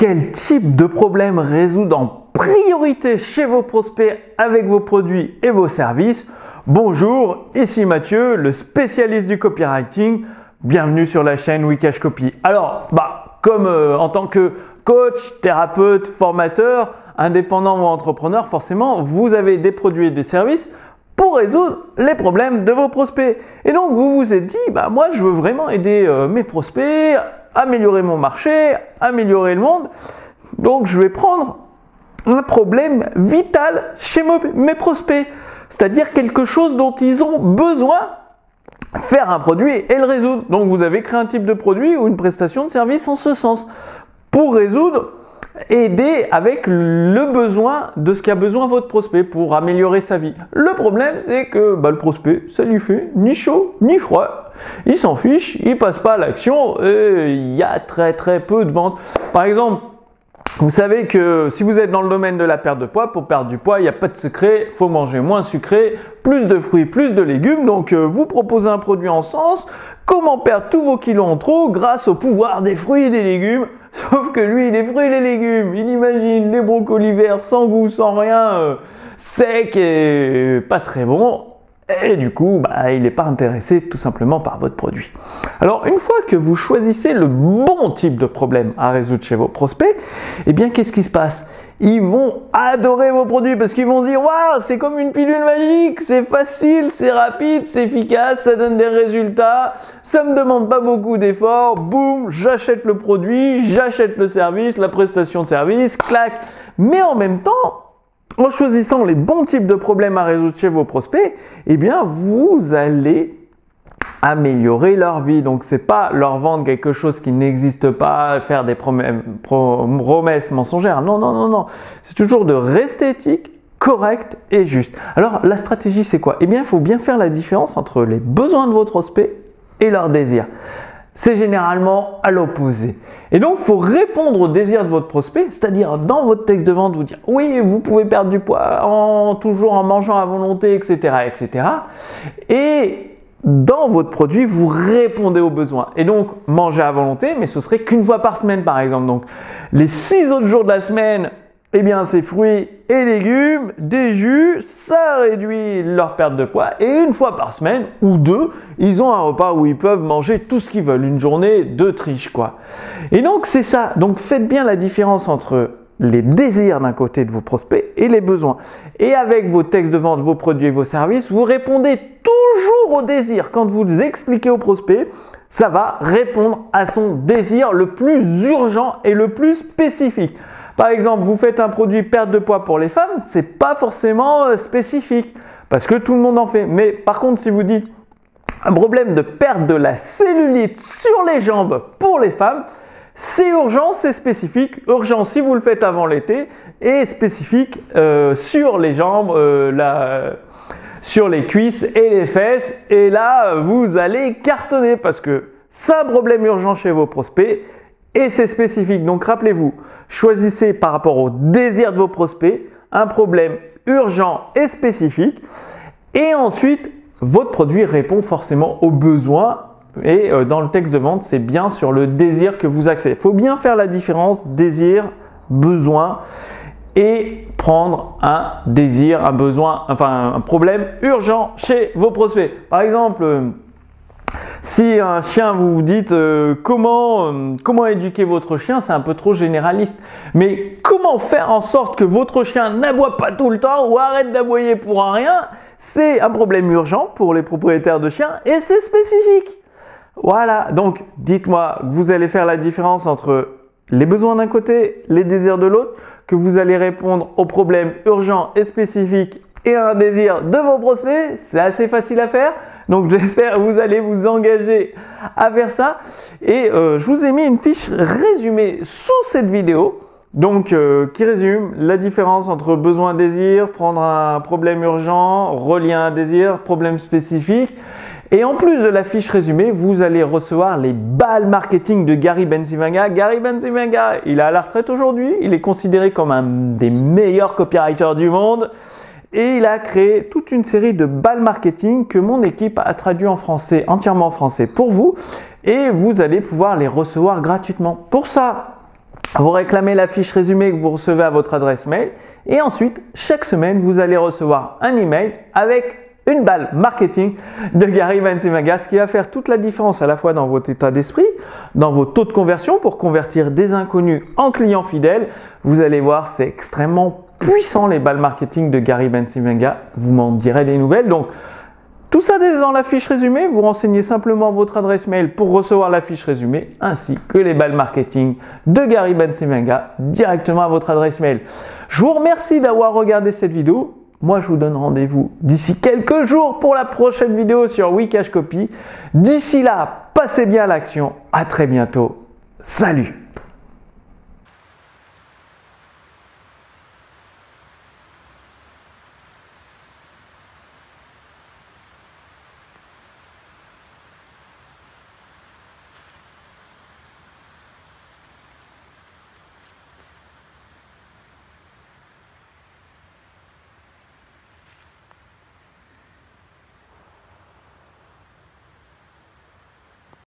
Quel type de problème résoudre en priorité chez vos prospects avec vos produits et vos services Bonjour, ici Mathieu, le spécialiste du copywriting. Bienvenue sur la chaîne Wikash Copy. Alors, bah, comme euh, en tant que coach, thérapeute, formateur, indépendant ou entrepreneur, forcément, vous avez des produits et des services pour résoudre les problèmes de vos prospects. Et donc, vous vous êtes dit, bah, moi, je veux vraiment aider euh, mes prospects, améliorer mon marché, améliorer le monde. Donc, je vais prendre un problème vital chez mes prospects, c'est-à-dire quelque chose dont ils ont besoin faire un produit et le résoudre. Donc vous avez créé un type de produit ou une prestation de service en ce sens pour résoudre aider avec le besoin de ce qu'a besoin votre prospect pour améliorer sa vie. Le problème, c'est que bah, le prospect, ça lui fait ni chaud ni froid. Il s'en fiche, il passe pas à l'action et il y a très très peu de ventes. Par exemple, vous savez que si vous êtes dans le domaine de la perte de poids, pour perdre du poids, il n'y a pas de secret, faut manger moins sucré, plus de fruits, plus de légumes. Donc euh, vous proposez un produit en sens, comment perdre tous vos kilos en trop grâce au pouvoir des fruits et des légumes? Sauf que lui, les fruits et les légumes, il imagine les brocolis verts sans goût, sans rien, euh, sec et pas très bon. Et du coup, bah, il n'est pas intéressé tout simplement par votre produit. Alors, une fois que vous choisissez le bon type de problème à résoudre chez vos prospects, eh bien, qu'est-ce qui se passe? Ils vont adorer vos produits parce qu'ils vont se dire waouh, c'est comme une pilule magique, c'est facile, c'est rapide, c'est efficace, ça donne des résultats, ça me demande pas beaucoup d'efforts, boum, j'achète le produit, j'achète le service, la prestation de service, clac. Mais en même temps, en choisissant les bons types de problèmes à résoudre chez vos prospects, eh bien, vous allez améliorer leur vie. Donc c'est pas leur vendre quelque chose qui n'existe pas, faire des promesses mensongères. Non, non, non, non. C'est toujours de rester éthique, correct et juste. Alors la stratégie c'est quoi? Eh bien il faut bien faire la différence entre les besoins de votre prospect et leurs désirs. C'est généralement à l'opposé. Et donc, il faut répondre aux désirs de votre prospect, c'est-à-dire dans votre texte de vente, vous dire oui, vous pouvez perdre du poids en toujours en mangeant à volonté, etc., etc. Et dans votre produit, vous répondez aux besoins. Et donc, manger à volonté, mais ce serait qu'une fois par semaine, par exemple. Donc, les six autres jours de la semaine, eh bien, c'est fruits et légumes, des jus, ça réduit leur perte de poids. Et une fois par semaine ou deux, ils ont un repas où ils peuvent manger tout ce qu'ils veulent. Une journée de triche, quoi. Et donc, c'est ça. Donc, faites bien la différence entre les désirs d'un côté de vos prospects et les besoins. Et avec vos textes de vente, vos produits et vos services, vous répondez toujours au désir. Quand vous expliquez au prospect, ça va répondre à son désir le plus urgent et le plus spécifique. Par exemple, vous faites un produit perte de poids pour les femmes, c'est pas forcément euh, spécifique parce que tout le monde en fait. Mais par contre, si vous dites un problème de perte de la cellulite sur les jambes pour les femmes, c'est urgent, c'est spécifique. Urgent si vous le faites avant l'été et spécifique euh, sur les jambes, euh, sur les cuisses et les fesses. Et là, vous allez cartonner parce que c'est un problème urgent chez vos prospects et c'est spécifique. Donc rappelez-vous, choisissez par rapport au désir de vos prospects un problème urgent et spécifique. Et ensuite, votre produit répond forcément aux besoins et euh, dans le texte de vente, c'est bien sur le désir que vous accédez. Il faut bien faire la différence désir, besoin et prendre un désir, un besoin, enfin un problème urgent chez vos prospects. Par exemple, euh, si un chien, vous vous dites euh, comment, comment éduquer votre chien, c'est un peu trop généraliste. Mais comment faire en sorte que votre chien n'aboie pas tout le temps ou arrête d'aboyer pour un rien, c'est un problème urgent pour les propriétaires de chiens et c'est spécifique. Voilà, donc dites-moi, vous allez faire la différence entre les besoins d'un côté, les désirs de l'autre, que vous allez répondre aux problèmes urgents et spécifiques et un désir de vos prospects. C'est assez facile à faire. Donc j'espère que vous allez vous engager à faire ça. Et euh, je vous ai mis une fiche résumée sous cette vidéo. Donc, euh, qui résume la différence entre besoin désir, prendre un problème urgent, relier un désir, problème spécifique. Et en plus de la fiche résumée, vous allez recevoir les balles marketing de Gary Benzimanga. Gary Benzimanga, il est à la retraite aujourd'hui. Il est considéré comme un des meilleurs copywriters du monde. Et il a créé toute une série de balles marketing que mon équipe a traduit en français, entièrement en français pour vous. Et vous allez pouvoir les recevoir gratuitement. Pour ça, Vous réclamez la fiche résumée que vous recevez à votre adresse mail et ensuite, chaque semaine, vous allez recevoir un email avec une balle marketing de Gary Vaynerchuk, ce qui va faire toute la différence à la fois dans votre état d'esprit, dans vos taux de conversion pour convertir des inconnus en clients fidèles. Vous allez voir, c'est extrêmement puissant les balles marketing de Gary Vaynerchuk. Vous m'en direz des nouvelles. Donc, tout ça dans la fiche résumée, vous renseignez simplement votre adresse mail pour recevoir la fiche résumée ainsi que les balles marketing de Gary Bensimenga directement à votre adresse mail. Je vous remercie d'avoir regardé cette vidéo. Moi, je vous donne rendez-vous d'ici quelques jours pour la prochaine vidéo sur Wikash Copy. D'ici là, passez bien à l'action. À très bientôt. Salut